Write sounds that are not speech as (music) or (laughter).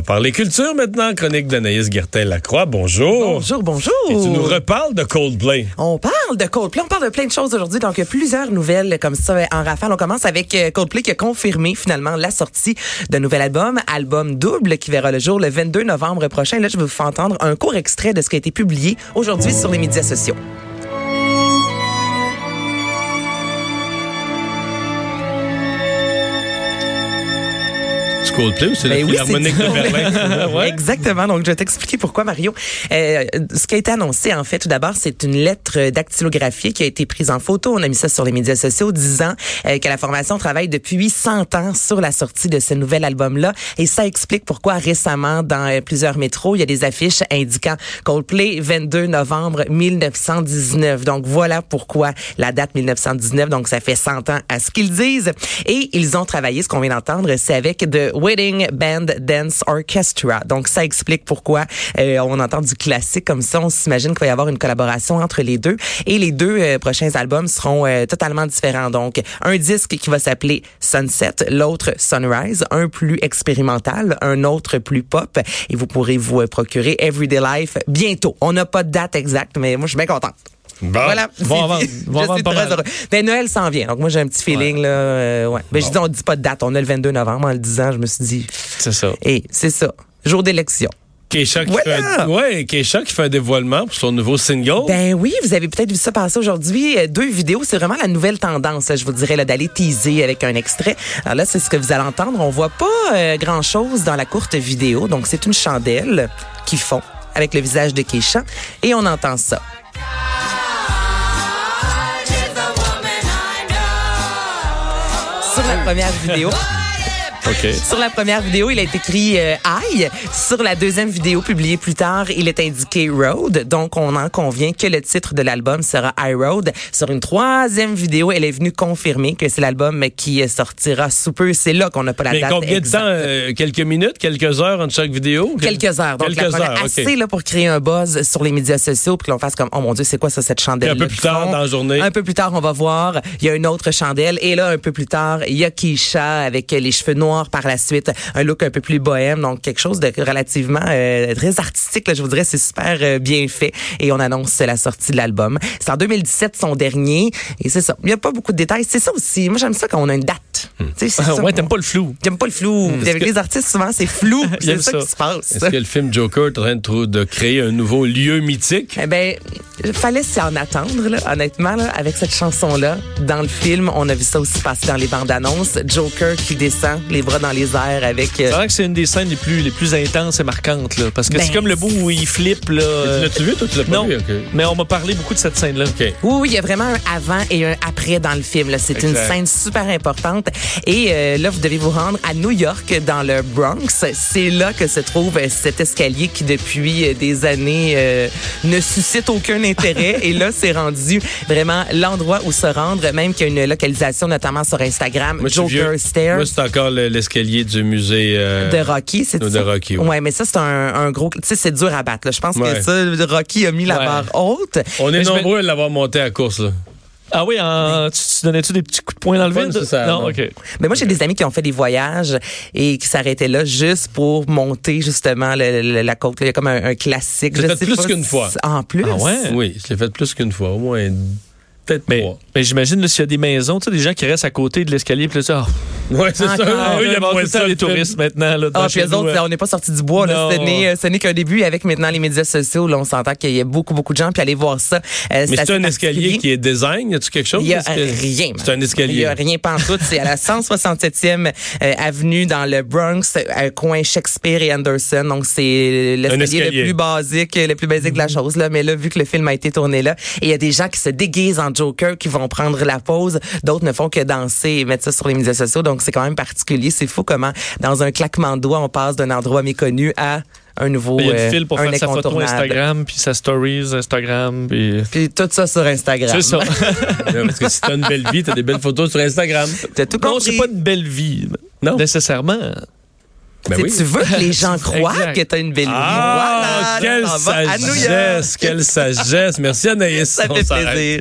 On va parler culture maintenant. Chronique d'Anaïs Guertin-Lacroix. Bonjour. Bonjour, bonjour. Et tu nous reparles de Coldplay. On parle de Coldplay, on parle de plein de choses aujourd'hui. Donc, il y a plusieurs nouvelles comme ça en rafale. On commence avec euh, Coldplay qui a confirmé finalement la sortie d'un nouvel album, album double, qui verra le jour le 22 novembre prochain. Là, je vais vous faire entendre un court extrait de ce qui a été publié aujourd'hui sur les médias sociaux. Coldplay ou c'est la Ben oui, Philharmonique de Berlin? Ouais. (laughs) Exactement. Donc, je vais t'expliquer pourquoi, Mario. Euh, ce qui a été annoncé, en fait, tout d'abord, c'est une lettre dactylographiée qui a été prise en photo. On a mis ça sur les médias sociaux, disant euh, que la formation travaille depuis 100 ans sur la sortie de ce nouvel album-là. Et ça explique pourquoi récemment, dans euh, plusieurs métros, il y a des affiches indiquant Coldplay 22 novembre 1919. Donc, voilà pourquoi la date 1919. Donc, ça fait 100 ans à ce qu'ils disent. Et ils ont travaillé, ce qu'on vient d'entendre, c'est avec The Wedding Band Dance Orchestra. Donc, ça explique pourquoi euh, on entend du classique comme ça. On s'imagine qu'il va y avoir une collaboration entre les deux. Et les deux euh, prochains albums seront euh, totalement différents. Donc, un disque qui va s'appeler Sunset, l'autre Sunrise, un plus expérimental, un autre plus pop. Et vous pourrez vous euh, procurer Everyday Life bientôt. On n'a pas de date exacte, mais moi, je suis bien contente. Bon. Voilà. Vont en vendre- Je suis très heureux. Ben, Noël s'en vient. Donc, moi, j'ai un petit feeling, là. euh, ouais. Ben, je dis, on dit pas de date. On a le 22 novembre. En le disant, je me suis dit, C'est ça. et c'est ça. Jour d'élection. Keisha qui, Voilà. fait un, ouais, Keisha qui fait un dévoilement pour son nouveau single. Ben oui, vous avez peut-être vu ça passer aujourd'hui. Euh, Deux vidéos, c'est vraiment la nouvelle tendance, là, je vous dirais, là, d'aller teaser avec un extrait. Alors là, c'est ce que vous allez entendre. On voit pas euh, grand-chose dans la courte vidéo. Donc, c'est une chandelle qui fond avec le visage de Keisha. Et on entend ça. Première vidéo. Sur la première vidéo, il a été écrit euh, I. Sur la deuxième vidéo publiée plus tard, il est indiqué Road. Donc, on en convient que le titre de l'album sera I Road. Sur une troisième vidéo, elle est venue confirmer que c'est l'album qui sortira sous peu. C'est là qu'on n'a pas la Mais date combien de temps? euh, quelques minutes, quelques heures entre chaque vidéo? Quelques heures. Donc, Quelques la heures, assez là, pour créer un buzz sur les médias sociaux, puis qu'on fasse comme, oh mon Dieu, c'est quoi ça, cette chandelle Puis un peu plus tard dans la journée. Un peu plus tard, on va voir, il y a une autre chandelle. Et là, un peu plus tard, il y a Keisha avec les cheveux noirs par la suite, un look un peu plus bohème, donc quelque chose de relativement euh, très artistique, là, je vous dirais, c'est super euh, bien fait. Et on annonce la sortie de l'album. C'est en 2017, son dernier. Et c'est ça. Il n'y a pas beaucoup de détails. C'est ça aussi. Moi, j'aime ça quand on a une date. Tu sais, ça. ouais, t'aimes pas le flou. J'aime pas le flou. Avec les artistes, souvent, c'est flou. (laughs) c'est ça, ça. qui se passe. Est-ce que le film Joker est en train de, créer un nouveau lieu mythique? Eh ben, fallait s'y en attendre, là, honnêtement, là, avec cette chanson-là. Dans le film, on a vu ça aussi passer dans les bandes annonces. Joker qui descend, les bras dans les airs avec. euh, C'est vrai que c'est une des scènes les plus, les plus intenses et marquantes, là. Parce que Ben, c'est comme le bout où il flippe, là. euh, L'as-tu vu? Toi, tu l'as pas non. vu? OK. Mais on m'a parlé beaucoup de cette scène-là. OK. Oui, oui, il y a vraiment un avant et un après dans le film. là. C'est une scène super importante. Et euh, là, vous devez vous rendre à New York, dans le Bronx. C'est là que se trouve euh, cet escalier qui, depuis des années, euh, ne suscite aucun intérêt. (laughs) et là, c'est rendu vraiment l'endroit où se rendre, même qu'il y a une localisation, notamment sur Instagram, Moi, Joker. Stairs. Moi, c'est encore le- l'escalier du musée. euh, de Rocky, c'est de ça? Rocky, oui. Ouais, mais ça, c'est un, un gros. Tu sais, c'est dur à battre. là. Je pense Ouais. que ça, Rocky a mis la barre haute. On est Mais nombreux à l'avoir monté à course. Là. Ah oui, en, tu, tu donnais-tu des petits coups de poing dans le vide? nécessairement. Non, OK. Mais moi, j'ai des amis qui ont fait des voyages et qui s'arrêtaient là juste pour monter justement le- le- la côte. Il y a comme un, un classique. Je fait sais plus qu'une fois. En plus? Ah ouais? Oui, je l'ai fait plus qu'une fois. Au moins, peut-être Mais, trois. mais j'imagine, s'il y a des maisons, tu sais, des gens qui restent à côté de l'escalier, puis là, ça, oh, Ouais, c'est ça. Oui, il y a moins ça, les touristes maintenant. Là, Ah, dans puis chez eux autres, là, on n'est pas sorti du bois. Là. Non. Ce n'est ce n'est qu'un début. Avec maintenant les médias sociaux, là, on s'entend qu'il y a beaucoup, beaucoup de gens. Puis allez voir ça. Euh, Mais c'est un escalier qui est design. Y a-tu quelque chose? Il y a rien. C'est un Il y escalier. a rien pantoute. C'est à la 167e euh, avenue dans le Bronx, euh, coin Shakespeare et Anderson. Donc, c'est l'escalier escalier. le plus basique, le plus basique de la chose. Là. Mais là, vu que le film a été tourné là, et il y a des gens qui se déguisent en Joker, qui vont prendre la pause. D'autres ne font que danser et mettre ça sur les médias sociaux. Donc, c'est quand même particulier. C'est fou comment, dans un claquement de doigts, on passe d'un endroit méconnu à un nouveau Il y a euh, une file pour un faire sa photo. Instagram, puis sa stories Instagram. Puis... Puis tout ça sur Instagram. C'est ça. (laughs) (laughs) Parce que si t'as une belle vie, t'as des belles photos sur Instagram. T'as tout non, compris. c'est pas une belle vie. Non. Nécessairement. Ben Tu oui. Tu veux que les gens (laughs) croient Exact. que t'as une belle vie. Ah, Voilà, quelle sagesse, quelle sagesse. Merci Anaïs. Ça fait plaisir.